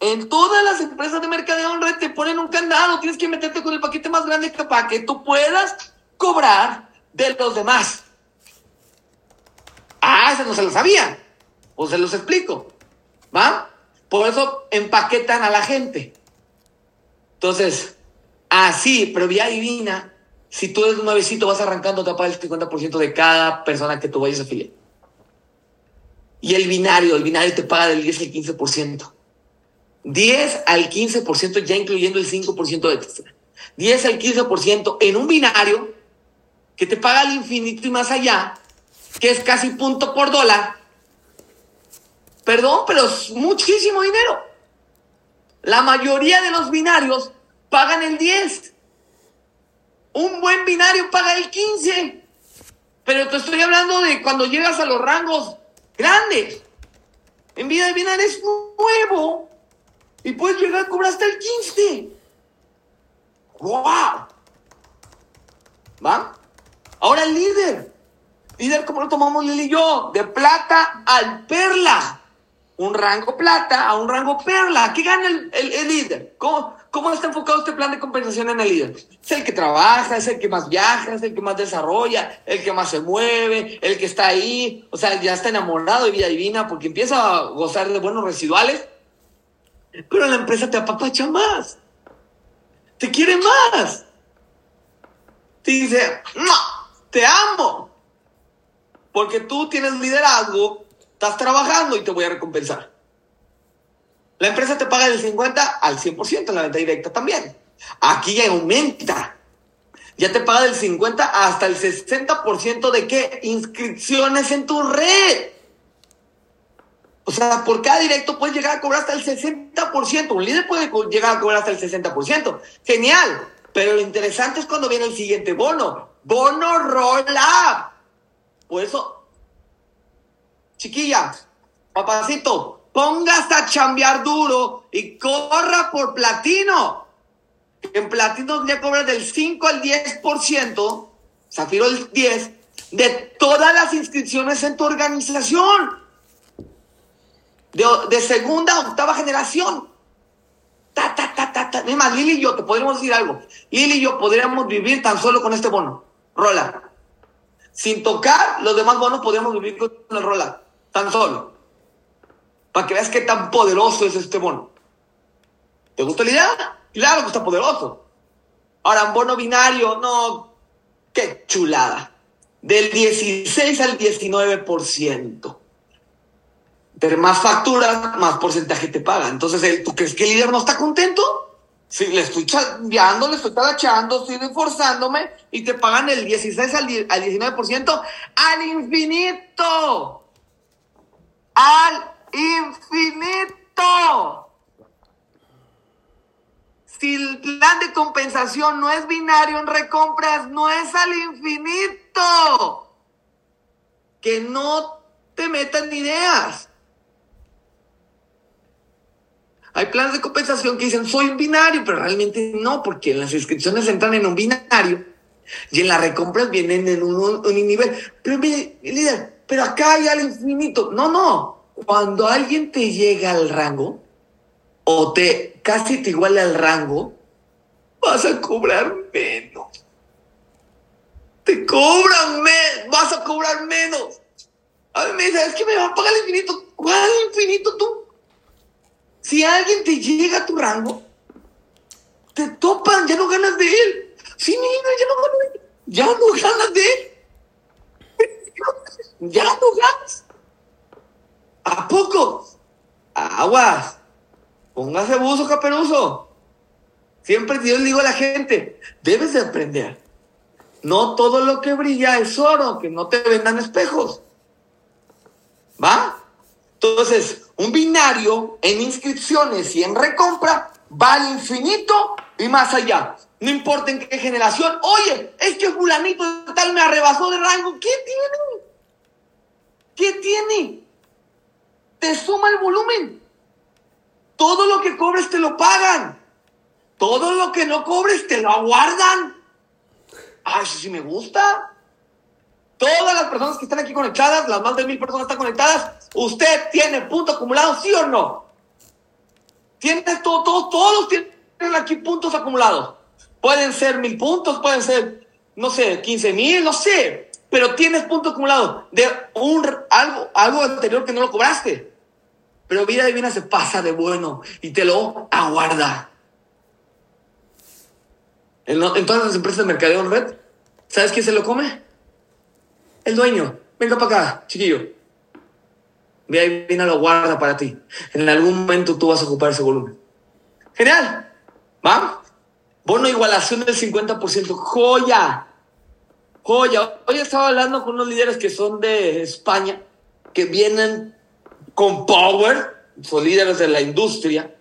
En todas las empresas de mercadeo red te ponen un candado. Tienes que meterte con el paquete más grande para que tú puedas cobrar de los demás. Ah, eso no se lo sabía. O se los explico. ¿Va? Por eso empaquetan a la gente. Entonces, así, pero vía divina, si tú eres un nuevecito, vas arrancando, te el 50% de cada persona que tú vayas a afiliar. Y el binario, el binario te paga del 10 al 15%. 10 al 15%, ya incluyendo el 5% de extra. 10 al 15% en un binario que te paga al infinito y más allá, que es casi punto por dólar. Perdón, pero es muchísimo dinero. La mayoría de los binarios pagan el 10. Un buen binario paga el 15. Pero te estoy hablando de cuando llegas a los rangos grandes. En vida de binario es nuevo. Y puedes llegar a cobrar hasta el 15. ¡Wow! ¿Va? Ahora el líder. Líder, ¿cómo lo tomamos Lili y yo? De plata al perla. Un rango plata a un rango perla. ¿Qué gana el, el, líder? ¿Cómo, ¿Cómo está enfocado este plan de compensación en el líder? Es el que trabaja, es el que más viaja, es el que más desarrolla, el que más se mueve, el que está ahí. O sea, ya está enamorado de vida divina porque empieza a gozar de buenos residuales. Pero la empresa te apapacha más. Te quiere más. Te dice, no, te amo. Porque tú tienes liderazgo, estás trabajando y te voy a recompensar. La empresa te paga del 50 al 100% en la venta directa también. Aquí ya aumenta. Ya te paga del 50 hasta el 60% de qué? Inscripciones en tu red. O sea, por cada directo puedes llegar a cobrar hasta el 60%. Un líder puede llegar a cobrar hasta el 60%. Genial. Pero lo interesante es cuando viene el siguiente bono. Bono roll up. Por eso, chiquillas, papacito, póngase a chambear duro y corra por platino. En platino ya cobras del 5 al 10%, Zafiro el 10, de todas las inscripciones en tu organización. De, segunda a octava generación. Ta, ta, ta, ta, ta. Más, Lili y yo, te podríamos decir algo. Lili y yo podríamos vivir tan solo con este bono. Rola. Sin tocar los demás bonos, podríamos vivir con el rola. Tan solo. Para que veas qué tan poderoso es este bono. ¿Te gusta la idea? Claro que está poderoso. Ahora, un bono binario, no. Qué chulada. Del 16 al 19%. Pero más facturas, más porcentaje te paga. Entonces, ¿tú crees que el líder no está contento? Sí, le estoy chambeando, le estoy talachando, estoy esforzándome y te pagan el 16 al, 19% al infinito. Al infinito. Si el plan de compensación no es binario en recompras, no es al infinito. Que no te metan ideas. Hay planes de compensación que dicen soy binario, pero realmente no, porque en las inscripciones entran en un binario y en las recompras vienen en un, nivel. Pero mire, líder, pero acá hay al infinito. No, no. Cuando alguien te llega al rango o te casi te iguala al rango, vas a cobrar menos. Te cobran menos, vas a cobrar menos. A mí me dice, es que me va a pagar el infinito. ¿Cuál infinito tú? Si alguien te llega a tu rango, te topan, ya no ganas de él. Sí, niña, ya no ganas de él. Ya no ganas de él. [laughs] Ya no ganas. ¿A poco? Aguas. Póngase buzo, caperuso. Siempre yo le digo a la gente, debes de aprender. No todo lo que brilla es oro, que no te vendan espejos. ¿Va? Entonces, un binario en inscripciones y en recompra va al infinito y más allá. No importa en qué generación. Oye, es que fulanito tal me arrebasó de rango. ¿Qué tiene? ¿Qué tiene? Te suma el volumen. Todo lo que cobres te lo pagan. Todo lo que no cobres te lo aguardan. Ah, eso sí me gusta. Todas las personas que están aquí conectadas, las más de mil personas están conectadas, ¿usted tiene punto acumulado, sí o no? Tiene todo, todos, todos tienen aquí puntos acumulados. Pueden ser mil puntos, pueden ser, no sé, quince mil, no sé. Pero tienes punto acumulado de un, algo, algo anterior que no lo cobraste. Pero vida divina se pasa de bueno y te lo aguarda. En, en todas las empresas de mercadeo en red, ¿sabes quién se lo come? El dueño, venga para acá, chiquillo. Vina lo guarda para ti. En algún momento tú vas a ocupar ese volumen. Genial. ¿Va? Bono igualación del 50%. Joya. Joya. Hoy estaba hablando con unos líderes que son de España, que vienen con power, son líderes de la industria,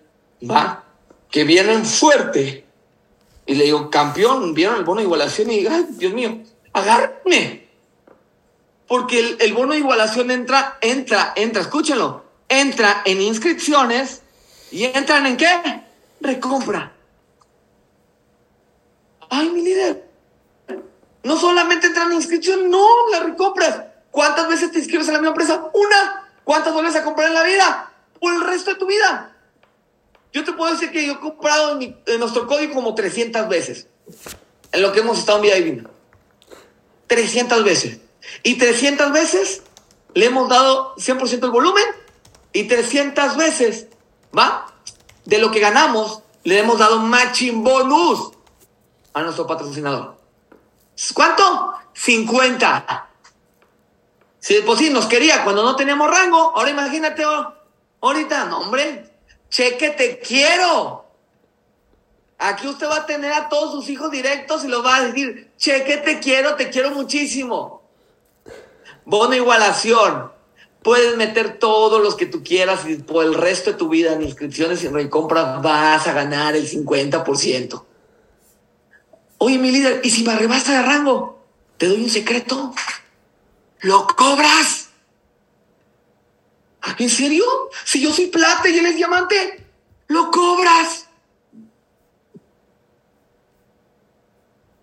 ¿va? Que vienen fuerte. Y le digo, campeón, vieron el bono de igualación y ay, Dios mío, agárrame. Porque el, bono de igualación entra, entra, entra, escúchenlo, entra en inscripciones y entran en qué? Recompra. Ay, mi líder. No solamente entran en inscripción, no, la recompras. ¿Cuántas veces te inscribes a la misma empresa? Una. ¿Cuántas vuelves a comprar en la vida? Por el resto de tu vida. Yo te puedo decir que yo he comprado en, en nuestro código como 300 veces. En lo que hemos estado en Vida Divina. 300 veces. Y 300 veces le hemos dado 100% el volumen. Y 300 veces, ¿va? De lo que ganamos, le hemos dado matching bonus a nuestro patrocinador. ¿Cuánto? 50. Si pues sí, nos quería cuando no teníamos rango, ahora imagínate, ahorita, no, hombre, cheque, te quiero. Aquí usted va a tener a todos sus hijos directos y los va a decir, cheque, te quiero, te quiero muchísimo. Bono igualación. Puedes meter todos los que tú quieras y por el resto de tu vida en inscripciones y recompras vas a ganar el 50%. Oye, mi líder, ¿y si me arrebasta de rango? Te doy un secreto. ¿Lo cobras? ¿En serio? Si yo soy plata y él es diamante, lo cobras.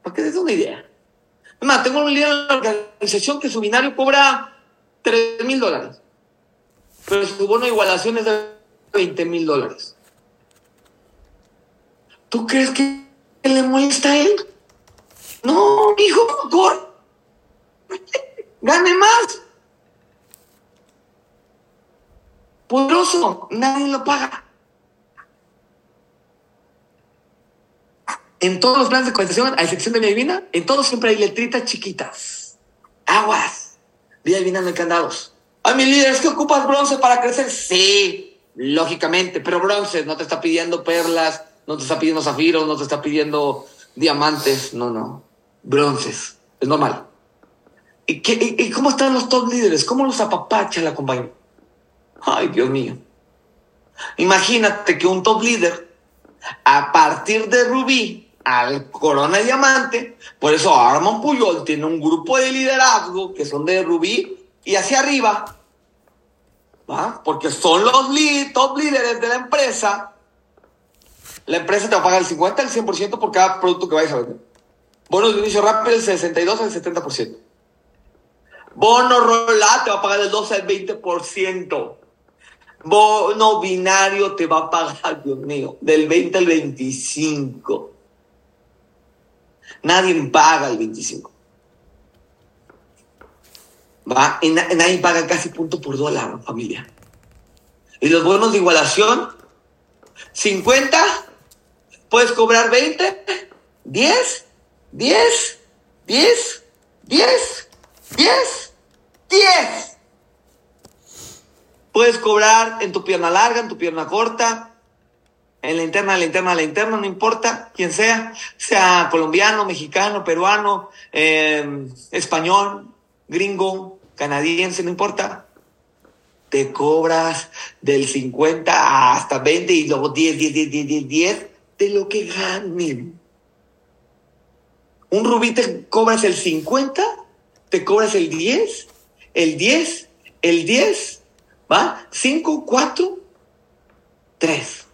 Para que des una idea. Además, tengo un líder en la organización que su binario cobra 3 mil dólares. Pero su bono de igualación es de 20 mil dólares. ¿Tú crees que le molesta a él? No, hijo, corre. Gane más. Poderoso, nadie lo paga. En todos los planes de cotización, a excepción de Vida Divina, en todos siempre hay letritas chiquitas. Aguas. Vida Divina no hay candados. Ay, mi líder, ¿es que ocupas bronce para crecer? Sí, lógicamente, pero bronce no te está pidiendo perlas, no te está pidiendo zafiros, no te está pidiendo diamantes, no, no. Bronces, es normal. ¿Y, y, cómo están los top líderes? ¿Cómo los apapacha la compañía? Ay, Dios mío. Imagínate que un top líder, a partir de Rubí al Corona Diamante, por eso Armand Puyol tiene un grupo de liderazgo que son de Rubí y hacia arriba, ¿va? porque son los top líderes de la empresa. La empresa te va a pagar el 50 al 100% por cada producto que vayas a vender. Bonos de inicio rápido el 62 al 70%. Bono rola te va a pagar el 12 al 20%. Bono binario te va a pagar, Dios mío, del 20 al 25. Nadie paga el 25. ¿Va? Y nadie paga casi punto por dólar, familia. Y los bonos de igualación, 50, puedes cobrar 20, 10, 10, 10, 10, 10. 10. Puedes cobrar en tu pierna larga, en tu pierna corta, en la interna, en la interna, en la interna, no importa quién sea, sea colombiano, mexicano, peruano, eh, español, gringo, canadiense, no importa. Te cobras del 50 hasta 20 y luego 10, 10, 10, 10, 10, 10 de lo que ganen. Un rubí te cobras el 50, te cobras el 10 el 10, el 10, ¿va? 5, 4, 3.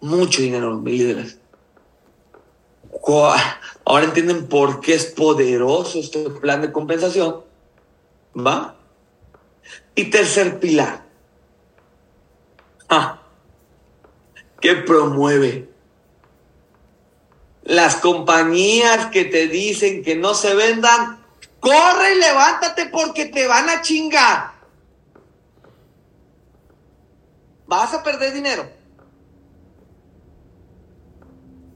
Mucho dinero, mis líderes. Ahora entienden por qué es poderoso este plan de compensación. ¿Va? Y tercer pilar. Ah, que promueve las compañías que te dicen que no se vendan, corre y levántate porque te van a chingar. Vas a perder dinero.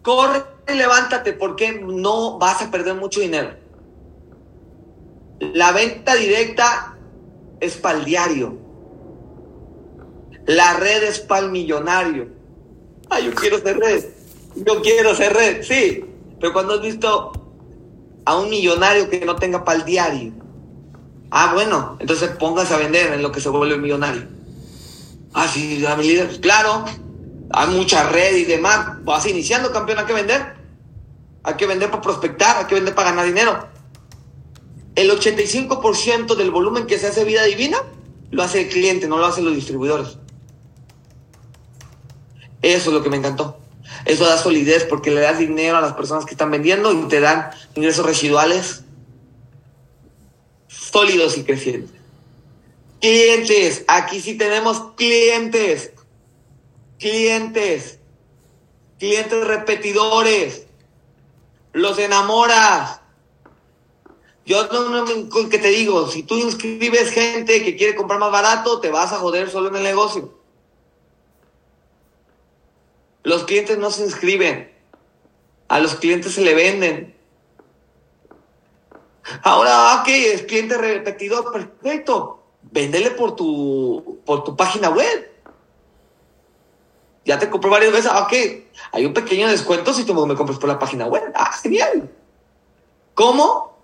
Corre y levántate porque no vas a perder mucho dinero. La venta directa es para el diario. La red es para el millonario. Ah, yo quiero ser red. Yo quiero ser red, sí. Pero cuando has visto a un millonario que no tenga para el diario. Ah, bueno, entonces póngase a vender en lo que se vuelve millonario. Ah, sí, a mi líder. Claro, hay mucha red y demás. Vas iniciando, campeón, hay que vender. Hay que vender para prospectar, hay que vender para ganar dinero. El 85% del volumen que se hace vida divina lo hace el cliente, no lo hacen los distribuidores. Eso es lo que me encantó. Eso da solidez porque le das dinero a las personas que están vendiendo y te dan ingresos residuales sólidos y crecientes. Clientes, aquí sí tenemos clientes, clientes, clientes repetidores, los enamoras. Yo no, no, que te digo, si tú inscribes gente que quiere comprar más barato, te vas a joder solo en el negocio. Los clientes no se inscriben. A los clientes se le venden. Ahora, ok, es cliente repetidor, perfecto. Véndele por tu, por tu página web. Ya te compré varias veces. Ok, hay un pequeño descuento si tú me compras por la página web. Ah, genial. ¿Cómo?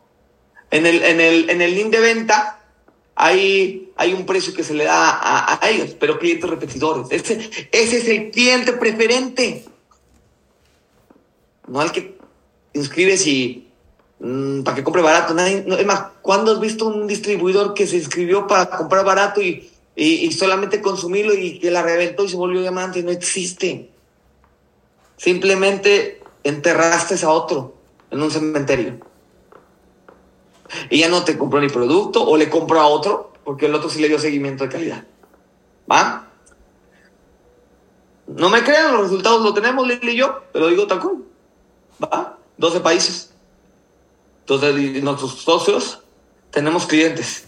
En el, en el, en el link de venta hay, hay un precio que se le da a, ellos, pero clientes repetidores. Ese, ese es el cliente preferente. No al que inscribes y mmm, para que compre barato. Nadie, no, es más, ¿cuándo has visto un distribuidor que se inscribió para comprar barato y, y, solamente consumirlo y que la reventó y se volvió diamante? No existe. Simplemente enterraste a otro en un cementerio. Y ya no te compró ni producto o le compró a otro porque el otro sí le dio seguimiento de calidad. ¿Va? No me crean, los resultados lo tenemos, Lili y yo, te lo digo tal cual. ¿Va? 12 países. Entonces, nuestros socios tenemos clientes.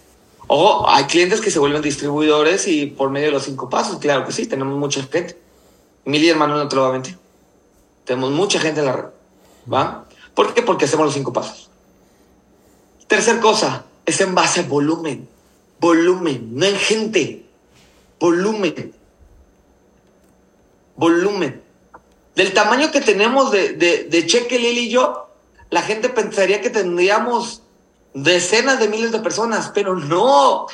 Ojo, hay clientes que se vuelven distribuidores y por medio de los cinco pasos, claro que sí, tenemos mucha gente. Mi líder Manuel no te lo va a mentir. Tenemos mucha gente en la red. ¿Va? ¿Por qué? Porque hacemos los cinco pasos. Tercer cosa, es en base a volumen. Volumen, no en gente. Volumen. Volumen. Del tamaño que tenemos de, de, de Cheque Lili y yo, la gente pensaría que tendríamos decenas de miles de personas, pero no.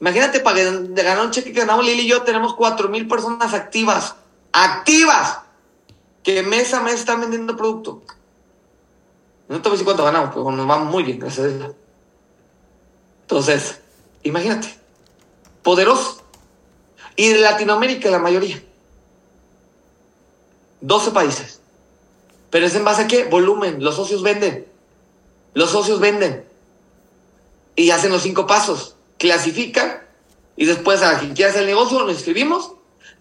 Imagínate, para ganar un cheque que ganamos Lili y yo, tenemos cuatro mil personas activas. Activas. Que mes a mes están vendiendo producto. No te voy a decir cuánto ganamos, pero nos va muy bien, gracias a Dios. Entonces, imagínate. Poderoso. Y de Latinoamérica la mayoría. 12 países. Pero es en base a qué? Volumen. Los socios venden. Los socios venden. Y hacen los cinco pasos. Clasifican. Y después a quien quiera hacer el negocio, nos inscribimos.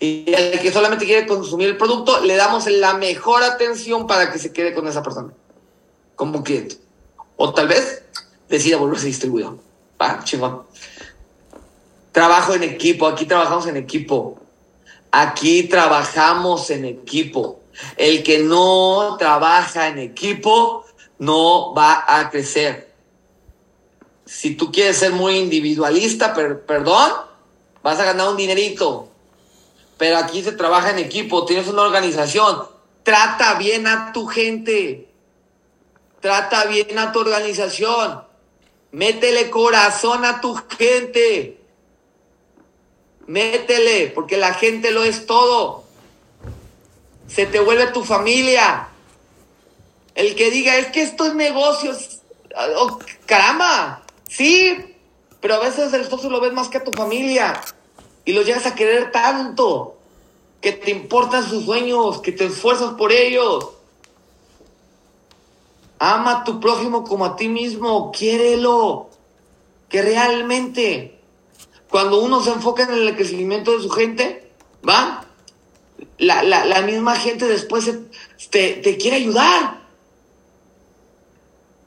Y al que solamente quiere consumir el producto, le damos la mejor atención para que se quede con esa persona. Como cliente. O tal vez decida volverse distribuidor. Va, chingón. Trabajo en equipo. Aquí trabajamos en equipo. Aquí trabajamos en equipo. El que no trabaja en equipo no va a crecer. Si tú quieres ser muy individualista, per perdón, vas a ganar un dinerito. Pero aquí se trabaja en equipo, tienes una organización. Trata bien a tu gente. Trata bien a tu organización. Métele corazón a tu gente. Métele, porque la gente lo es todo se te vuelve tu familia. El que diga, es que esto es negocios. Oh, caramba, sí, pero a veces el socio lo ves más que a tu familia y lo llegas a querer tanto que te importan sus sueños, que te esfuerzas por ellos. Ama a tu prójimo como a ti mismo, quiérelo, que realmente cuando uno se enfoca en el crecimiento de su gente, ¿va? La, la, la misma gente después te, te, quiere ayudar.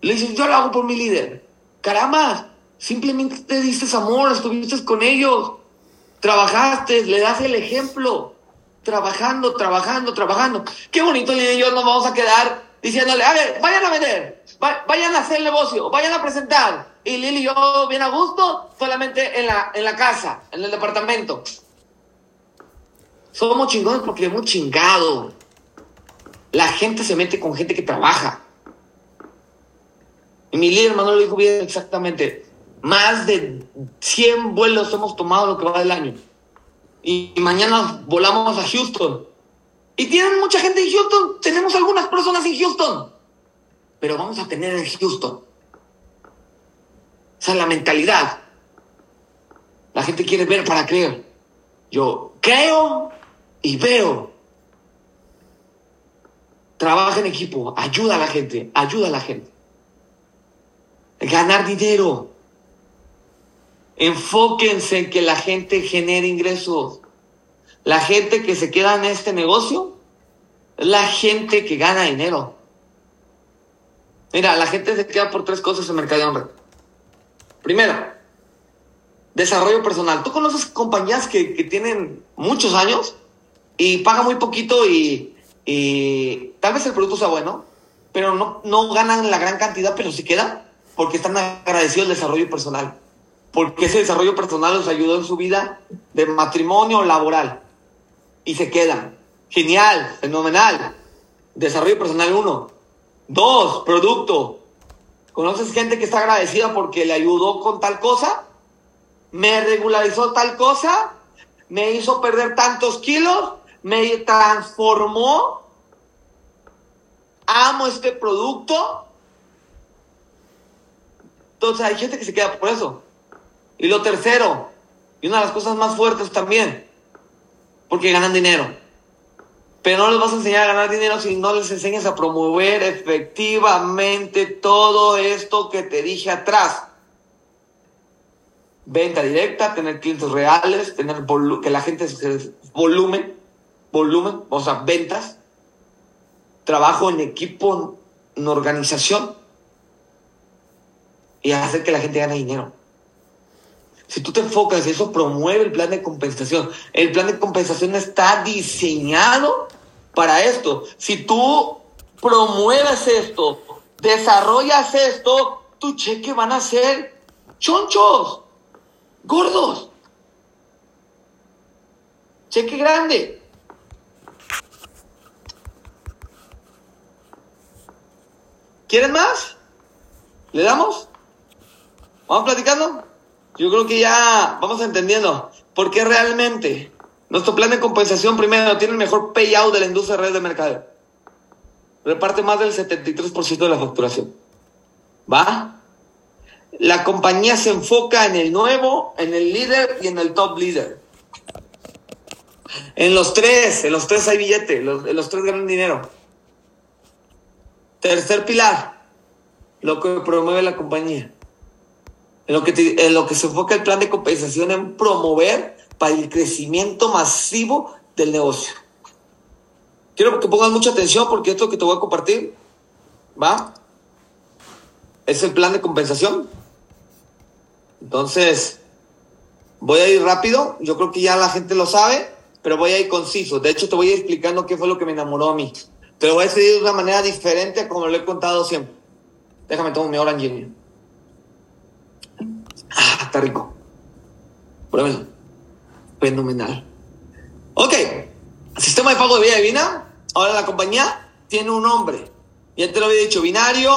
Le dices, yo lo hago por mi líder. Caramba, simplemente te diste amor, estuviste con ellos, trabajaste, le das el ejemplo, trabajando, trabajando, trabajando. Qué bonito, y yo nos vamos a quedar diciéndole, a ver, vayan a vender, vayan a hacer el negocio, vayan a presentar, y Lili y yo bien a gusto, solamente en la, en la casa, en el departamento. Somos chingones porque hemos chingado. La gente se mete con gente que trabaja. Y mi líder Manuel lo dijo bien exactamente. Más de 100 vuelos hemos tomado lo que va del año. Y mañana volamos a Houston. Y tienen mucha gente en Houston. Tenemos algunas personas en Houston. Pero vamos a tener en Houston. Esa es la mentalidad. La gente quiere ver para creer. Yo creo y veo. Trabaja en equipo, ayuda a la gente, ayuda a la gente. Ganar dinero. Enfóquense en que la gente genere ingresos. La gente que se queda en este negocio es la gente que gana dinero. Mira, la gente se queda por tres cosas en Mercado Hombre. Primero, desarrollo personal. ¿Tú conoces compañías que, tienen muchos años y pagan muy poquito y, tal vez el producto sea bueno, pero no, no ganan la gran cantidad, pero sí quedan porque están agradecidos del desarrollo personal? Porque ese desarrollo personal los ayudó en su vida de matrimonio laboral y se quedan. Genial, fenomenal. Desarrollo personal uno. Dos, producto. ¿Conoces gente que está agradecida porque le ayudó con tal cosa? ¿Me regularizó tal cosa? ¿Me hizo perder tantos kilos? ¿Me transformó? ¿Amo este producto? Entonces hay gente que se queda por eso. Y lo tercero, y una de las cosas más fuertes también, porque ganan dinero. Pero no les vas a enseñar a ganar dinero si no les enseñas a promover efectivamente todo esto que te dije atrás. Venta directa, tener clientes reales, tener que la gente se volumen, volumen, o sea, ventas, trabajo en equipo, en organización y hacer que la gente gane dinero. Si tú te enfocas eso promueve el plan de compensación, el plan de compensación está diseñado para esto. Si tú promueves esto, desarrollas esto, tu cheque van a ser chonchos, gordos. Cheque grande. ¿Quieren más? ¿Le damos? ¿Vamos platicando? Yo creo que ya vamos entendiendo por qué realmente nuestro plan de compensación primero tiene el mejor payout de la industria real de mercado. Reparte más del 73% de la facturación. ¿Va? La compañía se enfoca en el nuevo, en el líder y en el top líder. En los tres, en los tres hay billete, en los tres ganan dinero. Tercer pilar, lo que promueve la compañía en lo que, se enfoca el plan de compensación en promover para el crecimiento masivo del negocio. Quiero que pongas mucha atención porque esto que te voy a compartir, ¿va? Es el plan de compensación. Entonces, voy a ir rápido. Yo creo que ya la gente lo sabe, pero voy a ir conciso. De hecho, te voy a ir explicando qué fue lo que me enamoró a mí. Te lo voy a decir de una manera diferente como lo he contado siempre. Déjame tomar mi hora en Ah, está rico. Pruébelo. Fenomenal. Ok. Sistema de pago de vida divina. Ahora la compañía tiene un nombre. Ya te lo había dicho, binario,